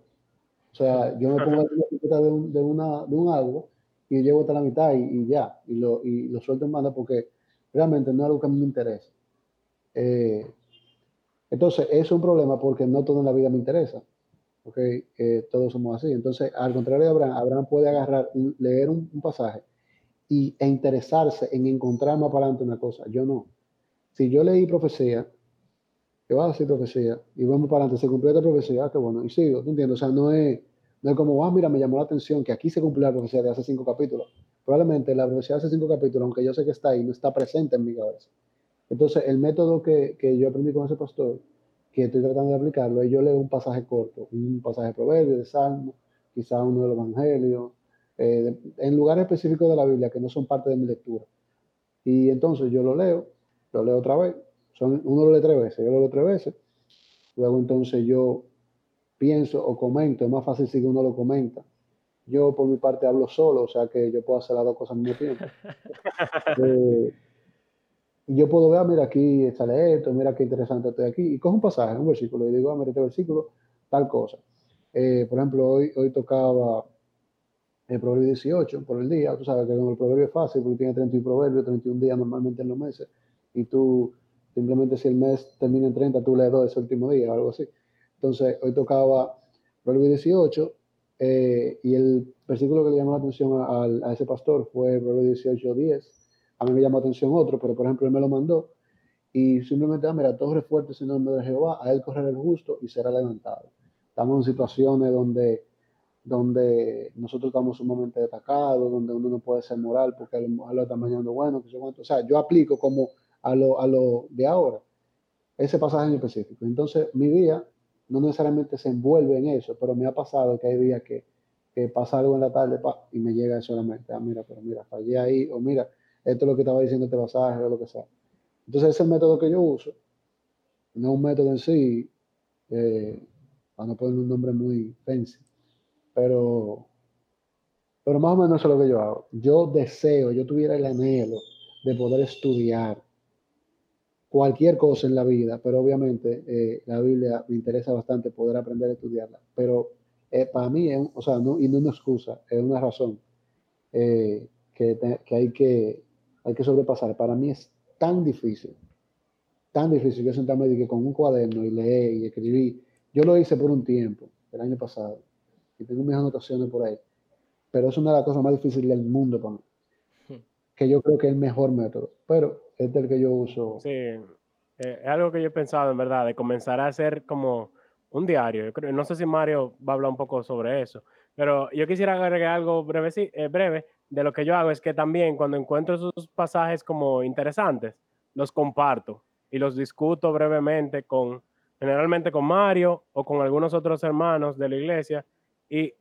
O sea, yo me pongo la etiqueta de un, de, una, de un algo y llevo hasta la mitad y, ya, y lo, y lo suelto en banda porque realmente no es algo que a mí me interesa. Eh, entonces, es un problema porque no todo en la vida me interesa. Ok, eh, todos somos así. Entonces, al contrario de Abraham, Abraham puede agarrar, leer un, pasaje y, e interesarse en encontrar más para adelante una cosa. Yo no. Si yo leí profecía, que va a decir profecía, y vamos para adelante, se cumplió esta profecía, ah, que bueno, y sigo, ¿tú entiendes? O sea, no es, no es como, ah, mira, me llamó la atención que aquí se cumplió la profecía de hace cinco capítulos. Probablemente la profecía de hace cinco capítulos, aunque yo sé que está ahí, no está presente en mi cabeza. Entonces, el método que, que yo aprendí con ese pastor, que estoy tratando de aplicarlo, es yo leo un pasaje corto, un pasaje de proverbio, de salmo, quizá uno del evangelio, eh, en lugares específicos de la Biblia que no son parte de mi lectura. Y entonces yo lo leo, lo leo otra vez, son, uno lo lee tres veces, yo lo leo tres veces, luego entonces yo pienso o comento, es más fácil si uno lo comenta. Yo por mi parte hablo solo, o sea que yo puedo hacer las dos cosas al mismo tiempo. <laughs> Eh, y yo puedo ver, ah, mira aquí sale esto, mira qué interesante estoy aquí, y cojo un pasaje, un versículo, y digo, ah, mira este versículo, tal cosa. Eh, por ejemplo, hoy, hoy tocaba el proverbio 18 por el día, tú sabes que el proverbio es fácil porque tiene 31 proverbios, 31 días normalmente en los meses, y tú Simplemente si el mes termina en 30, tú lees dos ese último día o algo así. Entonces, hoy tocaba Proverbio 18 eh, y el versículo que le llamó la atención a, a ese pastor fue Proverbio 18, 10. A mí me llamó la atención otro, pero por ejemplo él me lo mandó y simplemente, ah, mira, torre fuerte el nombre de Jehová, a él correrá el justo y será levantado. Estamos en situaciones donde, donde nosotros estamos sumamente destacados, donde uno no puede ser moral porque a lo lo está mañana bueno, que se O sea, yo aplico como a lo, a lo de ahora, ese pasaje en específico. Entonces, mi día no necesariamente se envuelve en eso, pero me ha pasado que hay días que, que pasa algo en la tarde y me llega solamente, ah, mira, pero mira, fallé ahí, o mira, esto es lo que estaba diciendo este pasaje, o lo que sea. Entonces, ese es el método que yo uso, no un método en sí, eh, para no poner un nombre muy fancy, pero, pero más o menos eso es lo que yo hago. Yo deseo, yo tuviera el anhelo de poder estudiar cualquier cosa en la vida, pero obviamente eh, la Biblia me interesa bastante poder aprender a estudiarla. Pero eh, para mí, es, o sea, no, y no es una excusa, es una razón. eh, que, que, hay que hay que sobrepasar. Para mí es tan difícil, tan difícil yo sentarme y que con un cuaderno y leer y escribir. Yo lo hice por un tiempo, el año pasado, y tengo mis anotaciones por ahí. Pero es una de las cosas más difíciles del mundo para mí. Hmm. Que yo creo que es el mejor método. Pero es el que yo uso. Sí, eh, es algo que yo he pensado en verdad, de comenzar a hacer como un diario. Yo creo, no sé si Mario va a hablar un poco sobre eso, pero yo quisiera agregar algo breve, eh, breve de lo que yo hago. Es que también cuando encuentro esos pasajes como interesantes, los comparto y los discuto brevemente con, generalmente con Mario o con algunos otros hermanos de la iglesia. Y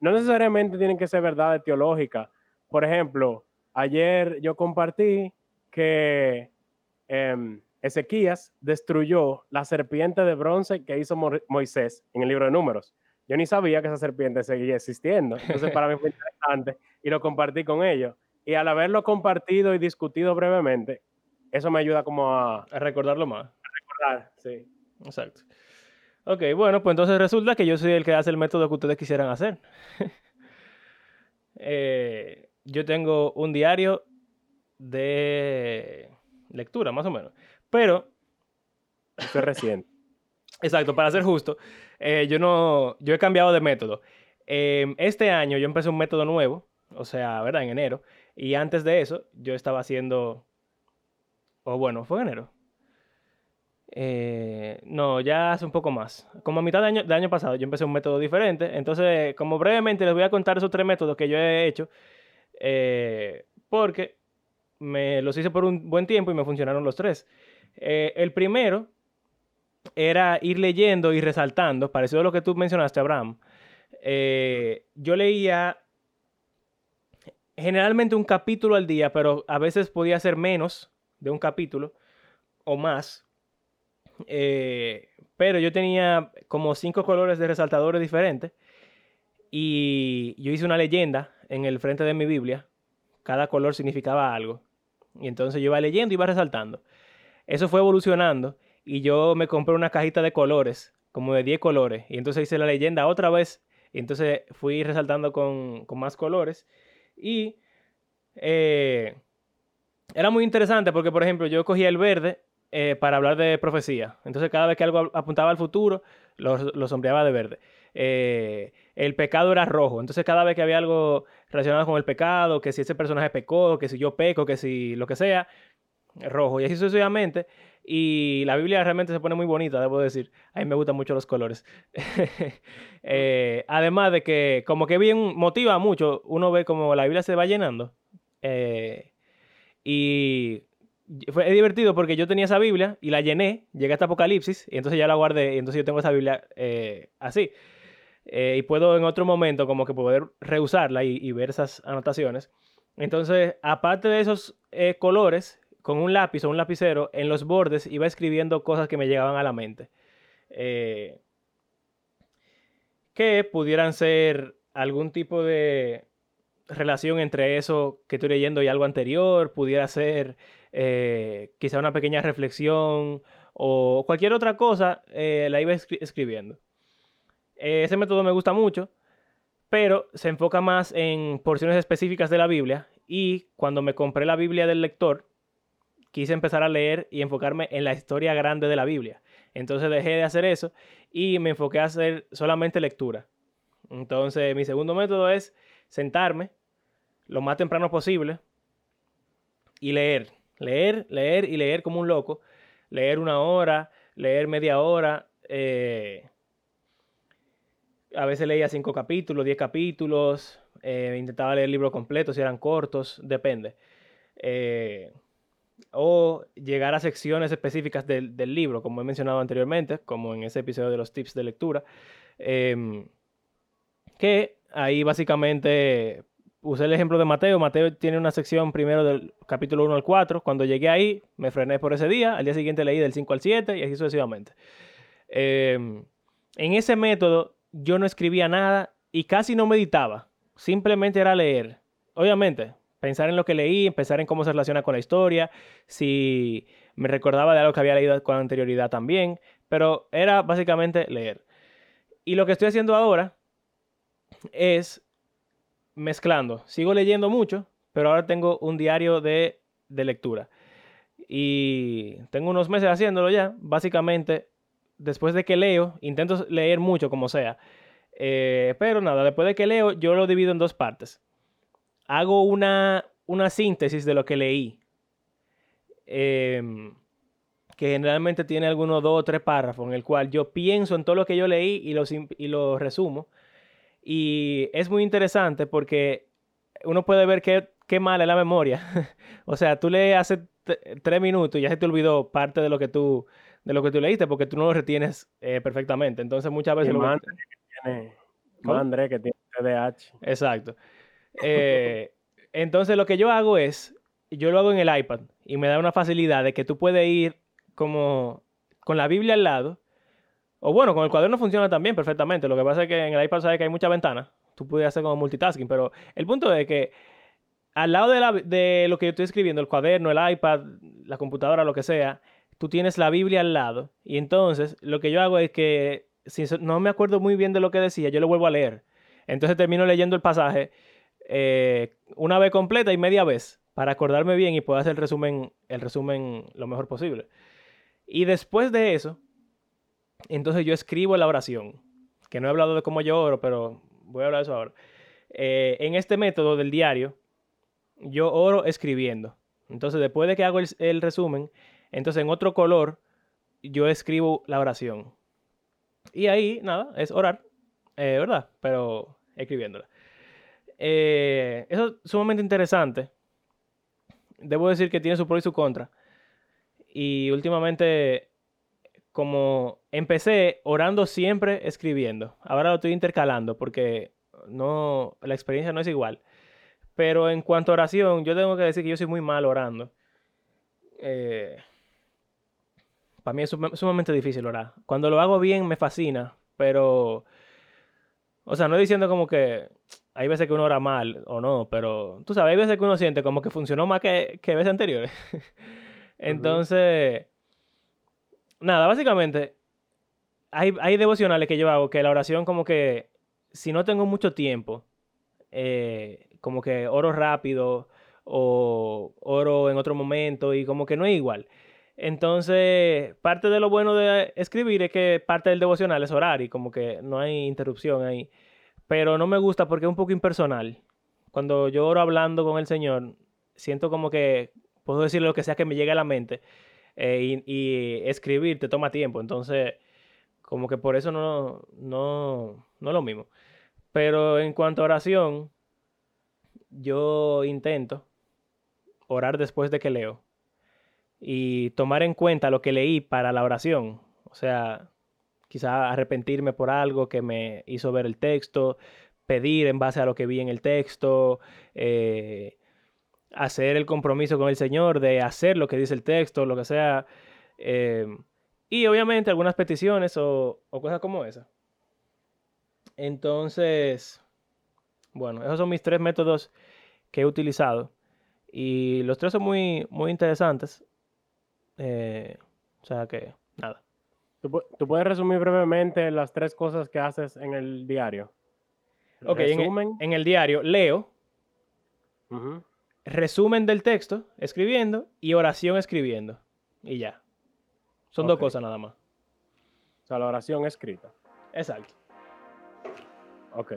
no necesariamente tienen que ser verdades teológicas. Por ejemplo, ayer yo compartí que em, Ezequías destruyó la serpiente de bronce que hizo Moisés en el libro de números. Yo ni sabía que esa serpiente seguía existiendo. Entonces para mí fue interesante y lo compartí con ellos. Y al haberlo compartido y discutido brevemente, eso me ayuda como a... A recordarlo más. A recordar, sí. Exacto. Ok, bueno, pues entonces resulta que yo soy el que hace el método que ustedes quisieran hacer. <laughs> Eh, yo tengo un diario de lectura, más o menos. Pero... Esto es reciente. Exacto, para ser justo, eh, yo no, yo he cambiado de método. Em, este año yo empecé un método nuevo, o sea, ¿verdad? En enero. Y antes de eso, yo estaba haciendo, o bueno, fue en enero. Eh, no, ya hace un poco más. Como a mitad de año, de año pasado, yo empecé un método diferente. Entonces, como brevemente les voy a contar esos tres métodos que yo he hecho, eh, porque me los hice por un buen tiempo y me funcionaron los tres. el primero era ir leyendo y resaltando, parecido a lo que tú mencionaste, Abraham. Eh, yo leía generalmente un capítulo al día, pero a veces podía ser menos de un capítulo o más. Eh, pero yo tenía como cinco colores de resaltadores diferentes y yo hice una leyenda en el frente de mi Biblia. Cada color significaba algo. Y entonces yo iba leyendo y iba resaltando. Eso fue evolucionando y yo me compré una cajita de colores, como de 10 colores, y entonces hice la leyenda otra vez, y entonces fui resaltando con, más colores, y eh, era muy interesante porque, por ejemplo, yo cogía el verde eh, para hablar de profecía, entonces cada vez que algo apuntaba al futuro, lo, sombreaba de verde. Eh, el pecado era rojo, entonces cada vez que había algo relacionado con el pecado, que si ese personaje pecó, que si yo peco, que si lo que sea, rojo, y así sucesivamente. Y la Biblia realmente se pone muy bonita, debo decir. A mí me gustan mucho los colores. <laughs> Eh, además de que como que bien motiva mucho, uno ve como la Biblia se va llenando. Eh, y fue divertido porque yo tenía esa Biblia y la llené, llegué hasta Apocalipsis y entonces ya la guardé y entonces yo tengo esa Biblia eh, así. y puedo en otro momento como que poder reusarla y, y ver esas anotaciones. Entonces, aparte de esos colores, con un lápiz o un lapicero en los bordes iba escribiendo cosas que me llegaban a la mente. Eh, que pudieran ser algún tipo de relación entre eso que estoy leyendo y algo anterior, pudiera ser eh, quizá una pequeña reflexión o cualquier otra cosa, eh, la iba escribiendo. ese método me gusta mucho, pero se enfoca más en porciones específicas de la Biblia y cuando me compré la Biblia del lector, quise empezar a leer y enfocarme en la historia grande de la Biblia. Entonces dejé de hacer eso y me enfoqué a hacer solamente lectura. Entonces mi segundo método es sentarme lo más temprano posible y leer. Leer, leer y leer como un loco. Leer una hora, leer media hora. Eh, a veces leía cinco capítulos, diez capítulos. Eh, intentaba leer libros completos si eran cortos, depende. Eh, o llegar a secciones específicas del, libro, como he mencionado anteriormente, como en ese episodio de los tips de lectura, em, que ahí básicamente usé el ejemplo de Mateo. Mateo tiene una sección primero del capítulo 1 al 4. Cuando llegué ahí, me frené por ese día. Al día siguiente leí del 5 al 7 y así sucesivamente. Em, en ese método yo no escribía nada y casi no meditaba. Simplemente era leer. Obviamente, pensar en lo que leí, pensar en cómo se relaciona con la historia, si me recordaba de algo que había leído con anterioridad también, pero era básicamente leer. Y lo que estoy haciendo ahora es mezclando. Sigo leyendo mucho, pero ahora tengo un diario de, de lectura. Y tengo unos meses haciéndolo ya. Básicamente, después de que leo, intento leer mucho como sea. Eh, pero nada, después de que leo, yo lo divido en dos partes. Hago una, una síntesis de lo que leí. Em, que generalmente tiene algunos dos o tres párrafos en el cual yo pienso en todo lo que yo leí y lo, y lo resumo. Y es muy interesante porque uno puede ver qué, qué mala es la memoria. <laughs> o sea, tú lees hace tres minutos y ya se te olvidó parte de lo que tú, de lo que tú leíste porque tú no lo retienes eh, perfectamente. Entonces muchas veces... Lo que tiene, André que tiene TDAH. Exacto. Eh, entonces lo que yo hago es, yo lo hago en el iPad y me da una facilidad de que tú puedes ir como con la Biblia al lado. O bueno, con el cuaderno funciona también perfectamente. Lo que pasa es que en el iPad sabes que hay muchas ventanas. Tú puedes hacer como multitasking, pero el punto es que al lado de, de, lo que yo estoy escribiendo, el cuaderno, el iPad, la computadora, lo que sea, tú tienes la Biblia al lado. Y entonces lo que yo hago es que, si no me acuerdo muy bien de lo que decía, yo lo vuelvo a leer. Entonces termino leyendo el pasaje eh, una vez completa y media vez para acordarme bien y puedo hacer el resumen, el resumen lo mejor posible. Y después de eso, entonces yo escribo la oración, que no he hablado de cómo yo oro, pero voy a hablar de eso ahora. Eh, en este método del diario, yo oro escribiendo. Entonces, después de que hago el, resumen, entonces en otro color, yo escribo la oración. Y ahí, nada, es orar, eh, ¿verdad? Pero escribiéndola. Eh, eso es sumamente interesante. Debo decir que tiene su pro y su contra. Y últimamente, como empecé orando siempre escribiendo, ahora lo estoy intercalando porque no, la experiencia no es igual. Pero en cuanto a oración, yo tengo que decir que yo soy muy mal orando. Eh, para mí es sumamente difícil orar. Cuando lo hago bien me fascina, pero... O sea, no diciendo como que hay veces que uno ora mal o no, pero tú sabes, hay veces que uno siente como que funcionó más que, que veces anteriores. <laughs> Entonces, nada, básicamente, hay, hay devocionales que yo hago que la oración como que, si no tengo mucho tiempo, eh, como que oro rápido o oro en otro momento y como que no es igual. Entonces, parte de lo bueno de escribir es que parte del devocional es orar y como que no hay interrupción ahí. Pero no me gusta porque es un poco impersonal. Cuando yo oro hablando con el Señor, siento como que puedo decirle lo que sea que me llegue a la mente eh, y, escribir te toma tiempo. Entonces, como que por eso no, no, no es lo mismo. Pero en cuanto a oración, yo intento orar después de que leo y tomar en cuenta lo que leí para la oración. O sea, quizá arrepentirme por algo que me hizo ver el texto, pedir en base a lo que vi en el texto, eh, hacer el compromiso con el Señor de hacer lo que dice el texto, lo que sea. Eh, y obviamente algunas peticiones o, cosas como esa. Entonces, bueno, esos son mis tres métodos que he utilizado. Y los tres son muy, muy interesantes. Eh, o sea que, nada. ¿Tú, puedes resumir brevemente las tres cosas que haces en el diario? Ok, en el, diario leo, resumen del texto escribiendo y oración escribiendo. Y ya. Son dos cosas nada más. O sea, la oración escrita. Exacto. Ok.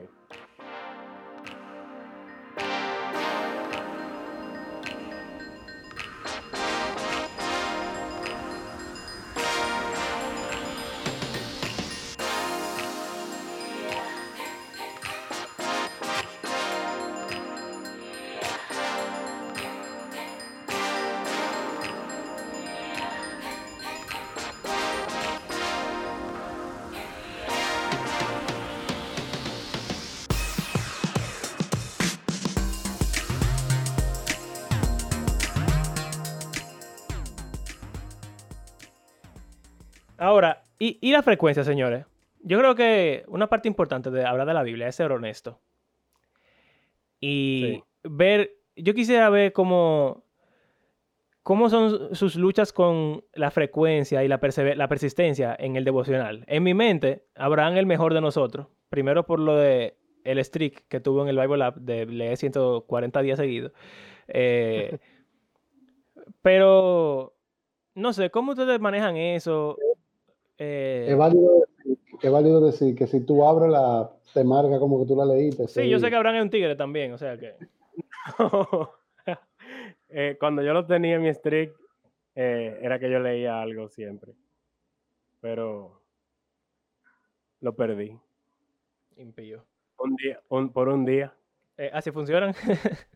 Y, la frecuencia, señores. Yo creo que una parte importante de hablar de la Biblia es ser honesto. Y ver, yo quisiera ver cómo, cómo son sus luchas con la frecuencia y la, la persistencia en el devocional. En mi mente, Abraham el mejor de nosotros. Primero por lo de el streak que tuvo en el Bible App de leer 140 días seguidos. Eh, <laughs> pero, no sé, ¿cómo ustedes manejan eso? Eh, es, válido decir, que si tú abres la, te marca como que tú la leíste. Sí, yo sé que Abraham es un tigre también, o sea que... <laughs> Eh, cuando yo lo tenía en mi streak, era que yo leía algo siempre. Pero lo perdí. Impío. Un día, por un día. ¿Así funcionan? <laughs>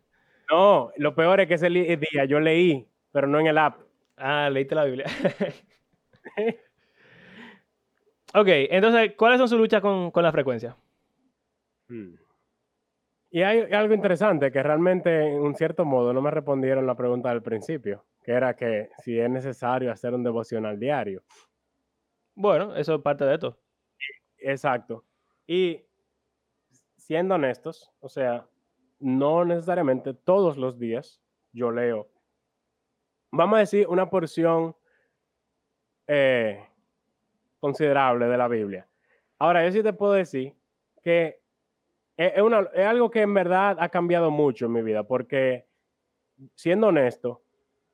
No, lo peor es que ese día yo leí, pero no en el app. Ah, leíste la Biblia. <laughs> ok, entonces, ¿cuáles son sus luchas con, la frecuencia? Hmm. Y hay algo interesante que realmente, en un cierto modo, no me respondieron la pregunta del principio, que era que si es necesario hacer un devocional diario. Bueno, eso es parte de esto. Exacto. Y siendo honestos, o sea, no necesariamente todos los días yo leo, vamos a decir, una porción eh, considerable de la Biblia. Ahora, yo sí te puedo decir que es, es, algo que en verdad ha cambiado mucho en mi vida, porque siendo honesto,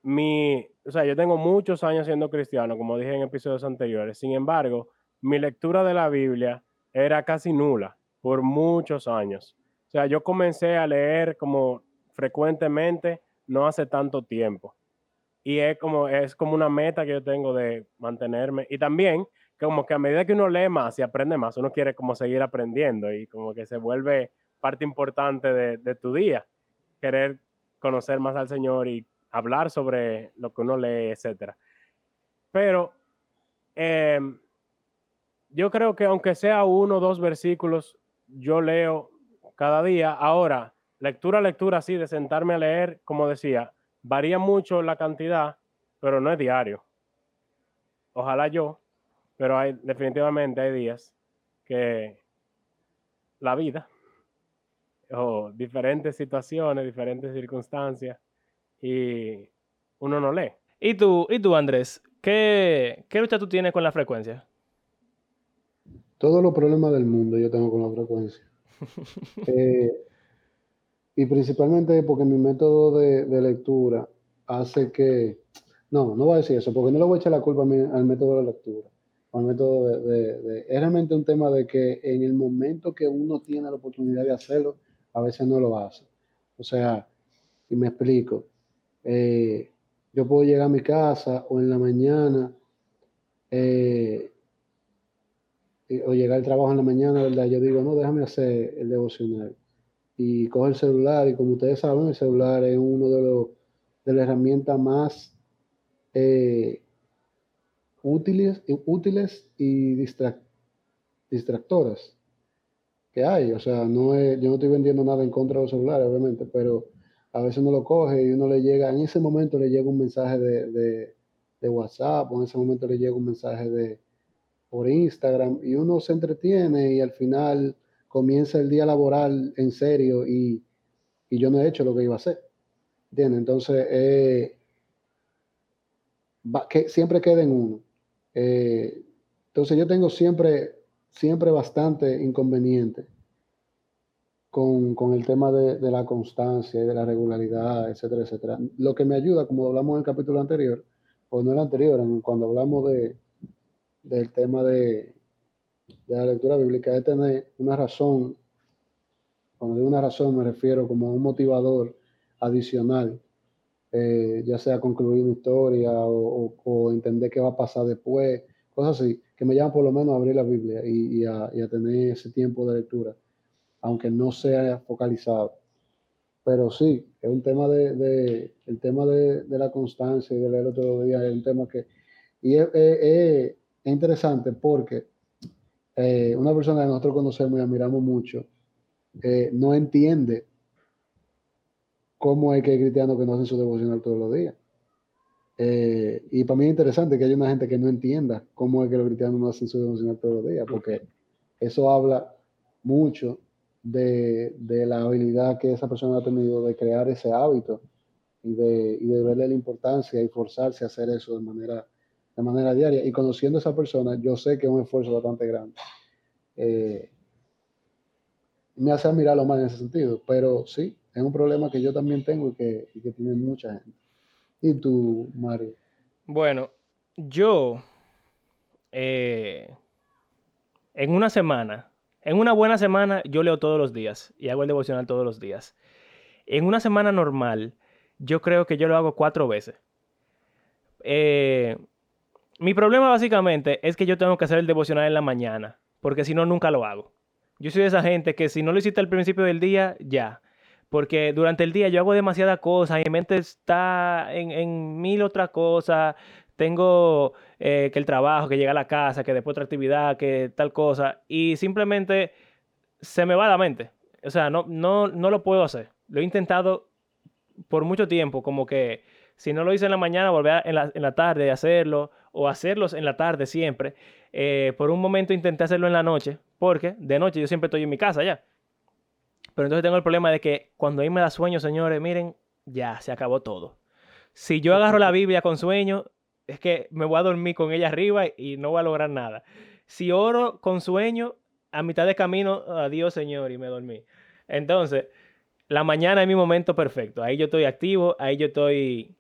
mi, o sea, yo tengo muchos años siendo cristiano, como dije en episodios anteriores, sin embargo, mi lectura de la Biblia era casi nula por muchos años. O sea, yo comencé a leer como frecuentemente no hace tanto tiempo. Y es como, es como una meta que yo tengo de mantenerme. Y también, como que a medida que uno lee más y aprende más, uno quiere como seguir aprendiendo y como que se vuelve parte importante de, tu día. Querer conocer más al Señor y hablar sobre lo que uno lee, etc. Pero em, yo creo que aunque sea uno o dos versículos, yo leo cada día. Ahora, lectura lectura, así, de sentarme a leer, como decía, varía mucho la cantidad, pero no es diario. Ojalá yo, pero hay definitivamente hay días que la vida o diferentes situaciones, diferentes circunstancias y uno no lee. ¿Y tú, y tú Andrés? ¿Qué, qué lucha tú tienes con la frecuencia? Todos los problemas del mundo yo tengo con la frecuencia. <laughs> Eh, y principalmente porque mi método de, lectura hace que, no, no voy a decir eso, porque no le voy a echar la culpa al método de lectura, es realmente un tema de que en el momento que uno tiene la oportunidad de hacerlo, a veces no lo hace. O sea, y me explico, eh, yo puedo llegar a mi casa o en la mañana eh, o llegar al trabajo en la mañana, ¿verdad? Yo digo, no, déjame hacer el devocional. Y cojo el celular y como ustedes saben, el celular es uno de los de las herramientas más eh, útiles, útiles y distractoras que hay. O sea, no yo no estoy vendiendo nada en contra de los celulares, obviamente, pero a veces uno lo coge y uno le llega, en ese momento le llega un mensaje de, de, de WhatsApp, o en ese momento le llega un mensaje de, por Instagram y uno se entretiene y al final comienza el día laboral en serio y, yo no he hecho lo que iba a hacer. ¿Entiendes? Entonces, eh, que siempre queda en uno. Eh, entonces yo tengo siempre, siempre bastante inconveniente con, el tema de, de, la constancia y de la regularidad, etcétera, etcétera. Lo que me ayuda, como hablamos en el capítulo anterior, o no el anterior, cuando hablamos de, del tema de, la lectura bíblica es tener una razón, cuando digo una razón me refiero como un motivador adicional, eh, ya sea concluir una historia o, entender qué va a pasar después, cosas así, que me llaman por lo menos a abrir la Biblia y, a, tener ese tiempo de lectura, aunque no sea focalizado. Pero sí, es un tema de, el tema de, la constancia y de leer todos los días, es un tema que, y es, es interesante porque eh, una persona que nosotros conocemos y admiramos mucho eh, no entiende cómo es que hay cristianos que no hacen su devocional todos los días. Eh, y para mí es interesante que haya una gente que no entienda cómo es que los cristianos no hacen su devocional todos los días, porque eso habla mucho de, la habilidad que esa persona ha tenido de crear ese hábito y de, y de verle la importancia y forzarse a hacer eso de manera de manera diaria. Y conociendo a esa persona, yo sé que es un esfuerzo bastante grande. Eh, me hace admirarlo más en ese sentido. Pero sí, es un problema que yo también tengo y que, y tiene mucha gente. ¿Y tú, Mario? Bueno, yo eh, en una semana, en una buena semana, yo leo todos los días y hago el devocional todos los días. En una semana normal, yo creo que yo lo hago cuatro veces. Eh, mi problema básicamente es que yo tengo que hacer el devocional en la mañana, porque si no, nunca lo hago. Yo soy de esa gente que si no lo hiciste al principio del día, ya. Porque durante el día yo hago demasiadas cosas mi mente está en, mil otras cosas. Tengo eh, que el trabajo, que llega a la casa, que después otra actividad, que tal cosa. Y simplemente se me va la mente. O sea, no, no, no lo puedo hacer. Lo he intentado por mucho tiempo, como que si no lo hice en la mañana, volver en la, en la tarde a hacerlo, o hacerlos en la tarde siempre. Eh, por un momento intenté hacerlo en la noche, porque de noche yo siempre estoy en mi casa ya. Pero entonces tengo el problema de que cuando a mí me da sueño, señores, miren, ya se acabó todo. Si yo agarro la Biblia con sueño, es que me voy a dormir con ella arriba y no voy a lograr nada. Si oro con sueño, a mitad de camino, adiós, Señor, y me dormí. Entonces, la mañana es mi momento perfecto. Ahí yo estoy activo, ahí yo estoy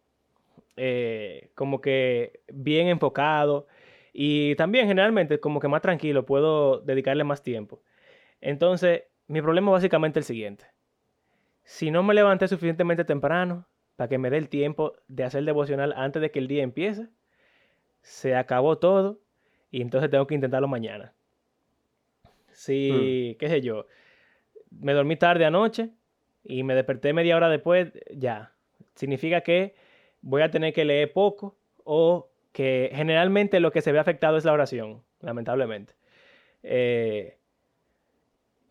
eh, como que bien enfocado y también generalmente como que más tranquilo, puedo dedicarle más tiempo. Entonces, mi problema básicamente es el siguiente. Si no me levanté suficientemente temprano para que me dé el tiempo de hacer devocional antes de que el día empiece, se acabó todo y entonces tengo que intentarlo mañana. Si, hmm. qué sé yo, me dormí tarde anoche y me desperté media hora después, ya. Significa que voy a tener que leer poco o que generalmente lo que se ve afectado es la oración, lamentablemente. Eh,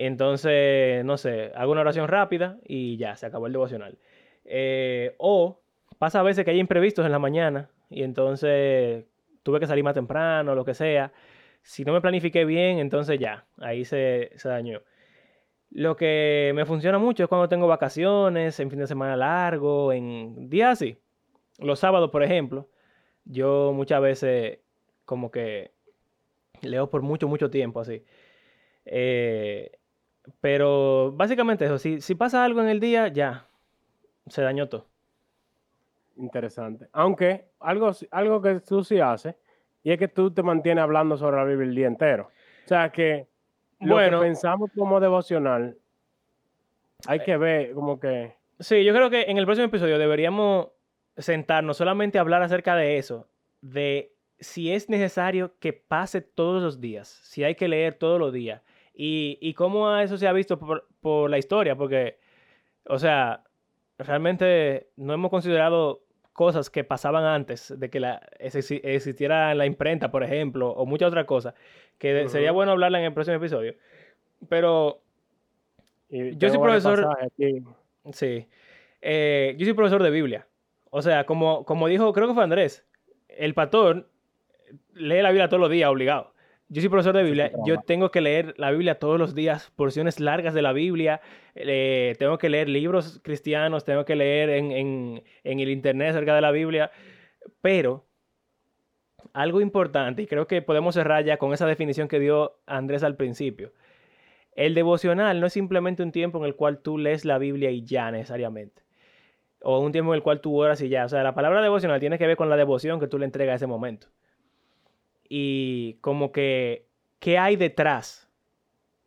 entonces, no sé, hago una oración rápida y ya, se acabó el devocional. Eh, o pasa a veces que hay imprevistos en la mañana y entonces tuve que salir más temprano, lo que sea. Si no me planifiqué bien, entonces ya, ahí se, se dañó. Lo que me funciona mucho es cuando tengo vacaciones, en fin de semana largo, en días así. Los sábados, por ejemplo, yo muchas veces como que leo por mucho, mucho tiempo así. Eh, pero básicamente eso, si, si pasa algo en el día, ya, se dañó todo. Interesante. Aunque algo, algo que tú sí haces, y es que tú te mantienes hablando sobre la Biblia el día entero. O sea que lo bueno, que pensamos como devocional, hay que ver como que... Sí, yo creo que en el próximo episodio deberíamos sentarnos solamente a hablar acerca de eso, de si es necesario que pase todos los días, si hay que leer todos los días, y, y cómo eso se ha visto por, por la historia, porque, o sea, realmente no hemos considerado cosas que pasaban antes de que la, existiera la imprenta, por ejemplo, o muchas otras cosas, que sería bueno hablarla en el próximo episodio. Pero yo soy profesor... Sí. Eh, yo soy profesor de Biblia. O sea, como, como dijo, creo que fue Andrés, el pastor lee la Biblia todos los días, obligado. Yo soy profesor de Biblia, yo tengo que leer la Biblia todos los días, porciones largas de la Biblia, eh, tengo que leer libros cristianos, tengo que leer en, en, en, el internet acerca de la Biblia, pero algo importante, y creo que podemos cerrar ya con esa definición que dio Andrés al principio, el devocional no es simplemente un tiempo en el cual tú lees la Biblia y ya necesariamente o un tiempo en el cual tú oras y ya. O sea, la palabra devocional tiene que ver con la devoción que tú le entregas a ese momento. Y como que, ¿qué hay detrás?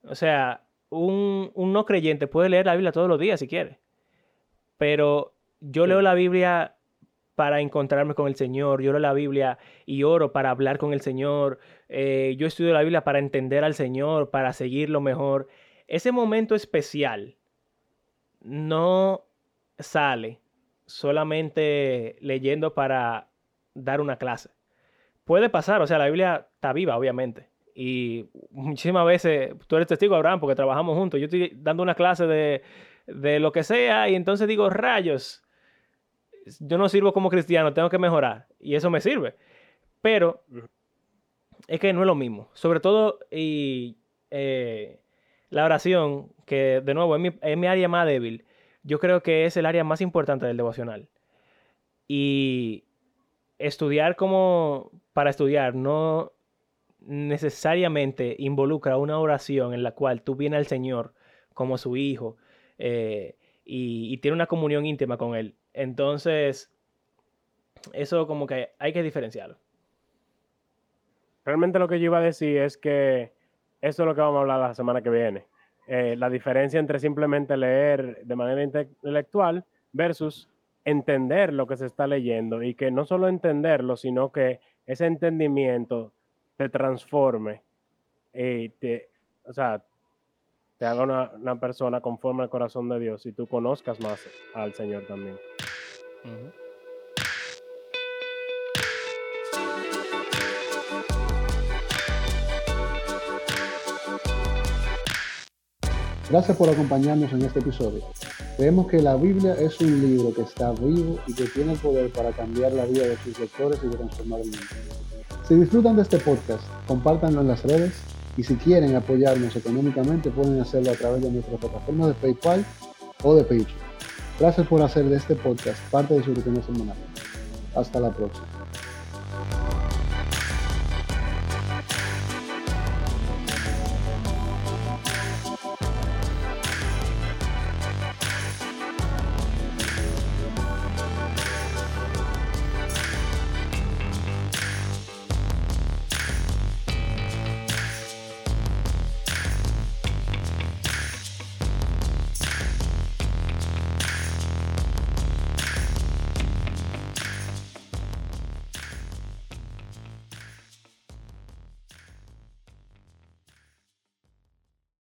O sea, un, no creyente puede leer la Biblia todos los días si quiere. Pero yo leo la Biblia para encontrarme con el Señor. Yo leo la Biblia y oro para hablar con el Señor. Eh, yo estudio la Biblia para entender al Señor, para seguirlo mejor. Ese momento especial no sale solamente leyendo para dar una clase. Puede pasar, o sea, la Biblia está viva, obviamente. Y muchísimas veces, tú eres testigo, Abraham, porque trabajamos juntos. Yo estoy dando una clase de, de lo que sea y entonces digo, rayos, yo no sirvo como cristiano, tengo que mejorar. Y eso me sirve. Pero es que no es lo mismo. Sobre todo, y eh, la oración, que de nuevo es mi, es mi área más débil yo creo que es el área más importante del devocional. Y estudiar como para estudiar no necesariamente involucra una oración en la cual tú vienes al Señor como su hijo eh, y, tiene una comunión íntima con él. Entonces, eso como que hay que diferenciarlo. Realmente lo que yo iba a decir es que eso es lo que vamos a hablar la semana que viene. Eh, la diferencia entre simplemente leer de manera intelectual versus entender lo que se está leyendo y que no solo entenderlo, sino que ese entendimiento te transforme y te, o sea, te haga una, persona conforme al corazón de Dios y tú conozcas más al Señor también. Gracias por acompañarnos en este episodio. Creemos que la Biblia es un libro que está vivo y que tiene el poder para cambiar la vida de sus lectores y transformar el mundo. Si disfrutan de este podcast, compártanlo en las redes y si quieren apoyarnos económicamente pueden hacerlo a través de nuestra plataforma de PayPal o de Patreon. Gracias por hacer de este podcast parte de su rutina semanal. Hasta la próxima.